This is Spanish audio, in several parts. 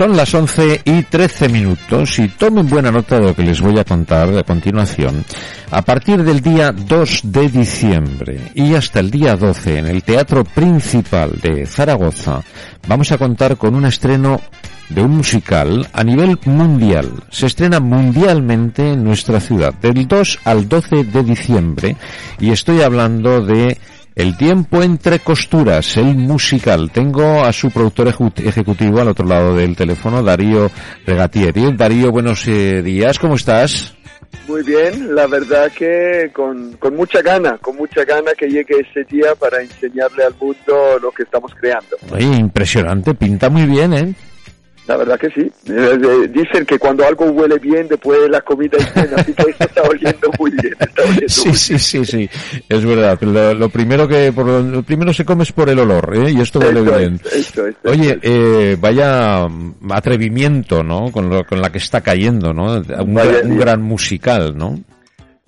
Son las 11 y 13 minutos y tomen buena nota de lo que les voy a contar a continuación. A partir del día 2 de diciembre y hasta el día 12 en el Teatro Principal de Zaragoza vamos a contar con un estreno de un musical a nivel mundial. Se estrena mundialmente en nuestra ciudad del 2 al 12 de diciembre y estoy hablando de el tiempo entre costuras, el musical. Tengo a su productor ejecutivo al otro lado del teléfono, Darío Regatieri. Darío, buenos eh, días, ¿cómo estás? Muy bien, la verdad que con, con mucha gana, con mucha gana que llegue ese día para enseñarle al mundo lo que estamos creando. impresionante, pinta muy bien, ¿eh? La verdad que sí. Eh, dicen que cuando algo huele bien, después la comida es así que esto está oliendo muy bien. Sí, sí, sí, sí, es verdad. Lo, primero que por lo, primero se come es por el olor, ¿eh? Y esto huele bien. Oye, eh, vaya atrevimiento, ¿no? Con, lo, con la que está cayendo, ¿no? Un, un gran musical, ¿no?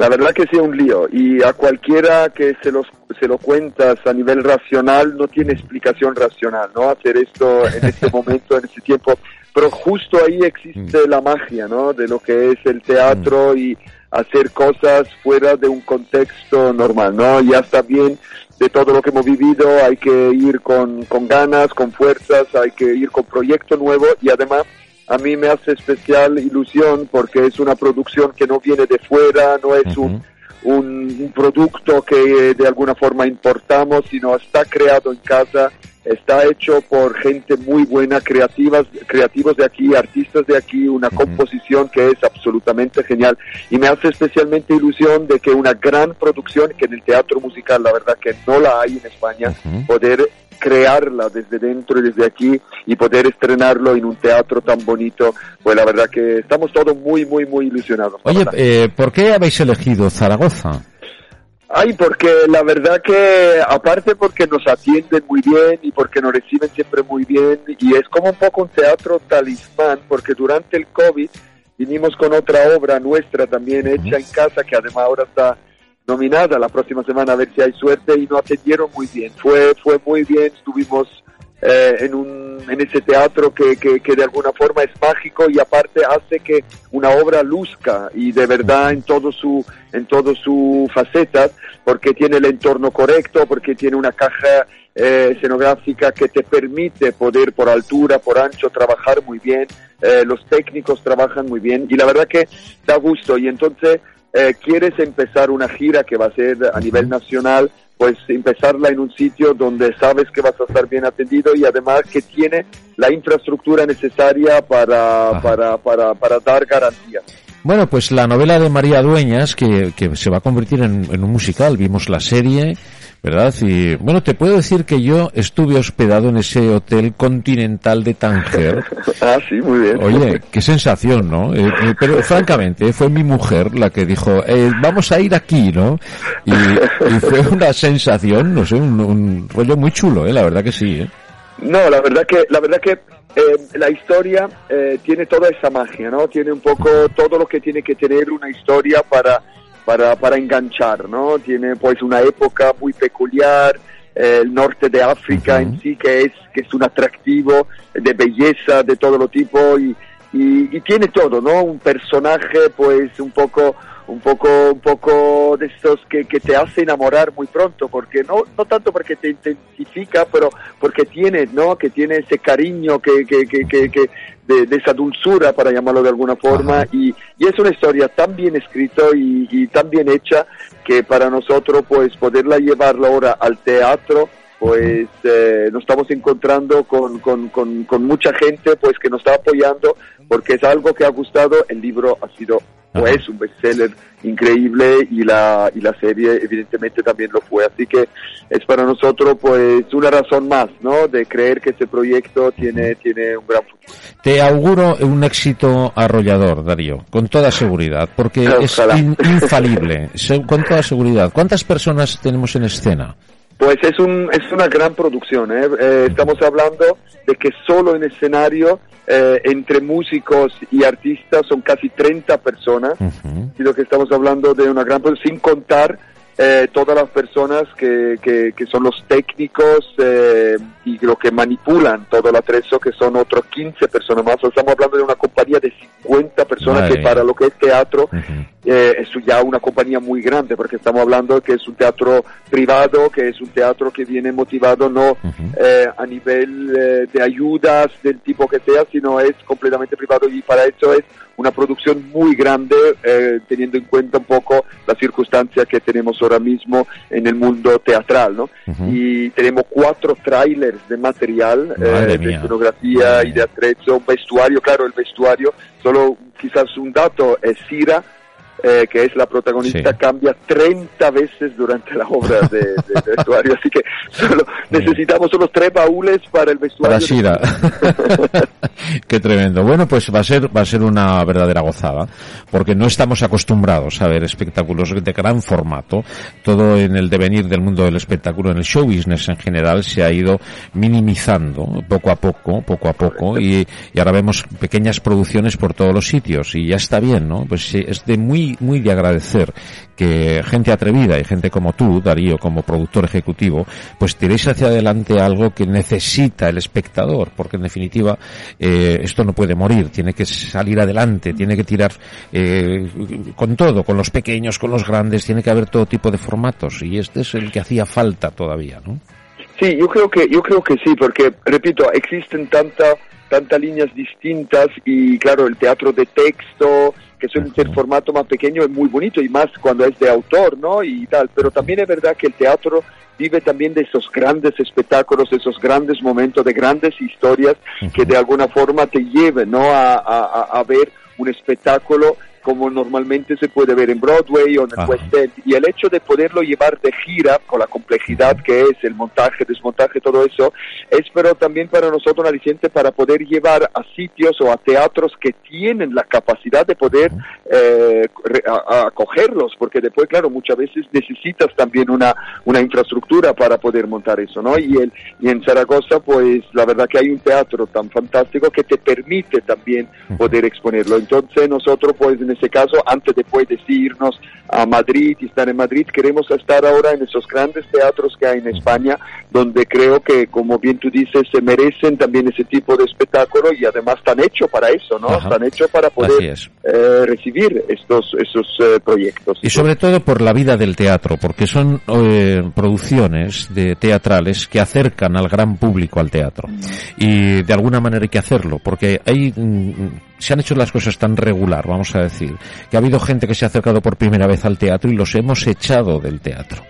La verdad que sí, un lío. Y a cualquiera que se, los, se lo cuentas a nivel racional, no tiene explicación racional, ¿no? Hacer esto en este momento, en este tiempo. Pero justo ahí existe mm. la magia, ¿no? De lo que es el teatro mm. y hacer cosas fuera de un contexto normal, ¿no? Ya está bien de todo lo que hemos vivido, hay que ir con, con ganas, con fuerzas, hay que ir con proyecto nuevo y además a mí me hace especial ilusión porque es una producción que no viene de fuera, no es un, un, producto que de alguna forma importamos, sino está creado en casa, está hecho por gente muy buena, creativas, creativos de aquí, artistas de aquí, una composición que es absolutamente genial. Y me hace especialmente ilusión de que una gran producción, que en el teatro musical la verdad que no la hay en España, poder crearla desde dentro y desde aquí y poder estrenarlo en un teatro tan bonito, pues la verdad que estamos todos muy, muy, muy ilusionados. Oye, eh, ¿por qué habéis elegido Zaragoza? Ay, porque la verdad que aparte porque nos atienden muy bien y porque nos reciben siempre muy bien y es como un poco un teatro talismán porque durante el COVID vinimos con otra obra nuestra también hecha en casa que además ahora está nominada la próxima semana a ver si hay suerte y nos atendieron muy bien. Fue, fue muy bien, estuvimos eh, en, un, en ese teatro que, que, que, de alguna forma es mágico y aparte hace que una obra luzca y de verdad en todo su en todo su faceta porque tiene el entorno correcto porque tiene una caja eh, escenográfica que te permite poder por altura por ancho trabajar muy bien eh, los técnicos trabajan muy bien y la verdad que da gusto y entonces eh, quieres empezar una gira que va a ser a nivel nacional, pues empezarla en un sitio donde sabes que vas a estar bien atendido y además que tiene la infraestructura necesaria para, para, para, para dar garantías. Bueno, pues la novela de María Dueñas, que, que se va a convertir en, en un musical, vimos la serie, ¿verdad? Y bueno, te puedo decir que yo estuve hospedado en ese hotel continental de Tánger. ah, sí, muy bien. Oye, qué sensación, ¿no? Eh, eh, pero francamente, fue mi mujer la que dijo, eh, vamos a ir aquí, ¿no? Y, fue una sensación, no sé, un, rollo muy chulo, ¿eh? La verdad que sí, ¿eh? No, la verdad que, la verdad que la historia tiene toda esa magia, ¿no? Tiene un poco todo lo que tiene que tener una historia para para, para enganchar, ¿no? Tiene pues una época muy peculiar, el norte de África en sí, que es, que es un atractivo de belleza de todo lo tipo y, y, y, tiene todo, ¿no? Un personaje pues un poco un poco un poco de estos que, que te hace enamorar muy pronto porque no no tanto porque te identifica pero porque tiene no que tiene ese cariño que que, que, que, de, esa dulzura para llamarlo de alguna forma y, y, es una historia tan bien escrita y, y, tan bien hecha que para nosotros pues poderla llevarla ahora al teatro pues eh, nos estamos encontrando con, con, con, con, mucha gente pues que nos está apoyando porque es algo que ha gustado, el libro ha sido pues un bestseller increíble y la, y la serie evidentemente también lo fue. Así que es para nosotros pues una razón más, ¿no? De creer que este proyecto tiene, tiene un gran futuro. Te auguro un éxito arrollador, Darío, con toda seguridad, porque es infalible, con toda seguridad. ¿Cuántas personas tenemos en escena? Pues es, un, es una gran producción. ¿eh? Eh, estamos hablando de que solo en escenario, eh, entre músicos y artistas, son casi 30 personas. Y lo que estamos hablando de una gran producción, sin contar eh, todas las personas que, que, que son los técnicos eh, y lo que manipulan todo el atrezo, que son otros 15 personas más. Estamos hablando de una compañía de 50 personas que para lo que es teatro eh, es ya una compañía muy grande, porque estamos hablando de que es un teatro privado, que es un teatro que viene motivado no eh, a nivel eh, de ayudas del tipo que sea, sino es completamente privado. Y para eso es una producción muy grande, teniendo en cuenta un poco las circunstancias que tenemos ahora mismo en el mundo teatral, ¿no? Y tenemos cuatro trailers de material, eh, de escenografía y de atrezo, un vestuario, claro, el vestuario, solo quizás un dato, es Cira, eh, que es la protagonista, cambia 30 veces durante la obra de, vestuario. Así que solo necesitamos solo tres baúles para el vestuario. Para Shira. Qué tremendo. Bueno, pues va a ser va a ser una verdadera gozada, porque no estamos acostumbrados a ver espectáculos de gran formato. Todo en el devenir del mundo del espectáculo, en el show business en general, se ha ido minimizando poco a poco, poco a poco, y, y ahora vemos pequeñas producciones por todos los sitios, y ya está bien, ¿no? Pues es de muy muy, de agradecer que gente atrevida y gente como tú, Darío, como productor ejecutivo, pues tiréis hacia adelante algo que necesita el espectador, porque en definitiva eh, esto no puede morir, tiene que salir adelante, tiene que tirar eh, con todo, con los pequeños, con los grandes, tiene que haber todo tipo de formatos y este es el que hacía falta todavía, ¿no? Sí, yo creo que yo creo que sí, porque repito, existen tantas tantas líneas distintas y claro, el teatro de texto, que suele ser formato más pequeño, es muy bonito y más cuando es de autor, ¿no? Y tal, pero también es verdad que el teatro vive también de esos grandes espectáculos, de esos grandes momentos, de grandes historias que de alguna forma te lleven, ¿no? A, a ver un espectáculo como normalmente se puede ver en Broadway o en el West End. Y el hecho de poderlo llevar de gira, con la complejidad que es el montaje, desmontaje, todo eso, es pero también para nosotros un aliciente para poder llevar a sitios o a teatros que tienen la capacidad de poder eh, acogerlos, porque después, claro, muchas veces necesitas también una, una infraestructura para poder montar eso, ¿no? Y, el, y en Zaragoza, pues la verdad que hay un teatro tan fantástico que te permite también poder exponerlo. Entonces nosotros, pues, en ese caso, antes de pues irnos a Madrid y estar en Madrid, queremos estar ahora en esos grandes teatros que hay en España, donde creo que, como bien tú dices, se merecen también ese tipo de espectáculo y además están hechos para eso, ¿no? Están hechos para poder eh, recibir estos, esos eh, proyectos. Y sobre todo por la vida del teatro, porque son eh, producciones de teatrales que acercan al gran público al teatro. Y de alguna manera hay que hacerlo, porque hay, mm, se han hecho las cosas tan regular, vamos a decir que ha habido gente que se ha acercado por primera vez al teatro y los hemos echado del teatro.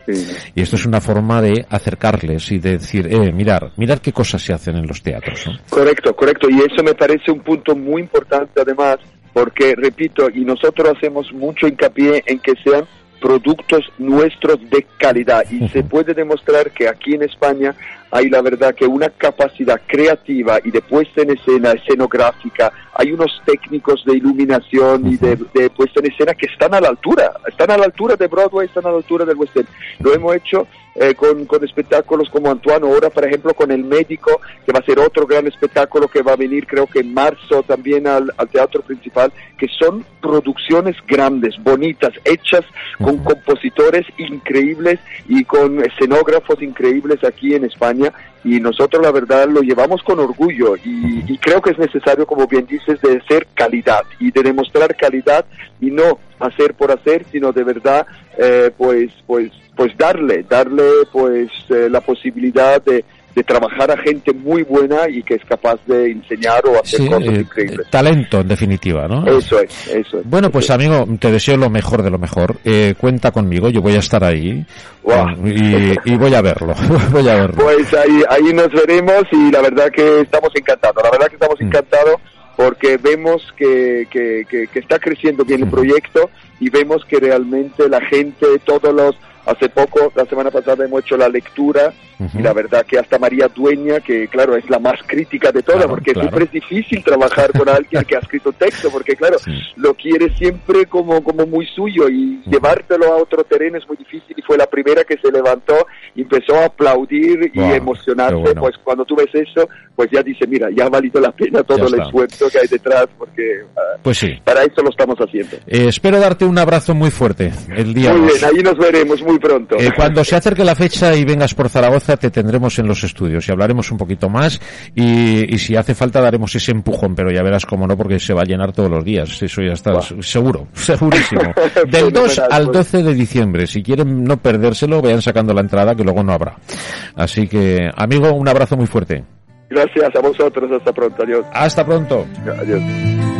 Y esto es una forma de acercarles y de decir, eh, mirar, mirar qué cosas se hacen en los teatros. Correcto, correcto. Y eso me parece un punto muy importante además, porque, repito, y nosotros hacemos mucho hincapié en que sean productos nuestros de calidad y se puede demostrar que aquí en España hay la verdad que una capacidad creativa y de puesta en escena escenográfica, hay unos técnicos de iluminación y de, puesta en escena que están a la altura, están a la altura de Broadway, están a la altura del West End. Lo hemos hecho eh, con, con, espectáculos como Antoine, ahora por ejemplo con El Médico, que va a ser otro gran espectáculo que va a venir creo que en marzo también al, al teatro principal, que son producciones grandes, bonitas, hechas con compositores increíbles y con escenógrafos increíbles aquí en España y nosotros la verdad lo llevamos con orgullo y, y, creo que es necesario, como bien dices, de ser calidad y de demostrar calidad y no hacer por hacer, sino de verdad, eh, pues, pues, pues darle, darle, pues, eh, la posibilidad de, de trabajar a gente muy buena y que es capaz de enseñar o hacer cosas eh, increíbles. Talento, en definitiva, ¿no? Eso es, eso es. Bueno, pues amigo, te deseo lo mejor de lo mejor. Eh, cuenta conmigo, yo voy a estar ahí y, voy a verlo, voy a verlo. Pues ahí, ahí nos veremos y la verdad que estamos encantados, la verdad que estamos mm. encantados porque vemos que, que, que, está creciendo bien el proyecto y vemos que realmente la gente, todos los Hace poco, la semana pasada, hemos hecho la lectura y la verdad que hasta María Dueña, que claro, es la más crítica de todas, porque siempre es difícil trabajar con alguien que ha escrito texto, porque claro, lo quiere siempre como, como muy suyo y llevártelo a otro terreno es muy difícil y fue la primera que se levantó y empezó a aplaudir y emocionarse, pues cuando tú ves eso, pues ya dice, mira, ya ha valido la pena todo el esfuerzo que hay detrás, porque ah, pues sí. para eso lo estamos haciendo. Eh, espero darte un abrazo muy fuerte el día Muy bien, ahí nos veremos muy pronto. Eh, cuando se acerque la fecha y vengas por Zaragoza, te tendremos en los estudios y hablaremos un poquito más y, si hace falta daremos ese empujón, pero ya verás cómo no, porque se va a llenar todos los días. Eso ya está seguro, segurísimo. Del 2 al 12 pues. de diciembre. Si quieren no perdérselo, vayan sacando la entrada que luego no habrá. Así que, amigo, un abrazo muy fuerte. Gracias a vosotros. Hasta pronto. Adiós. Hasta pronto. Adiós.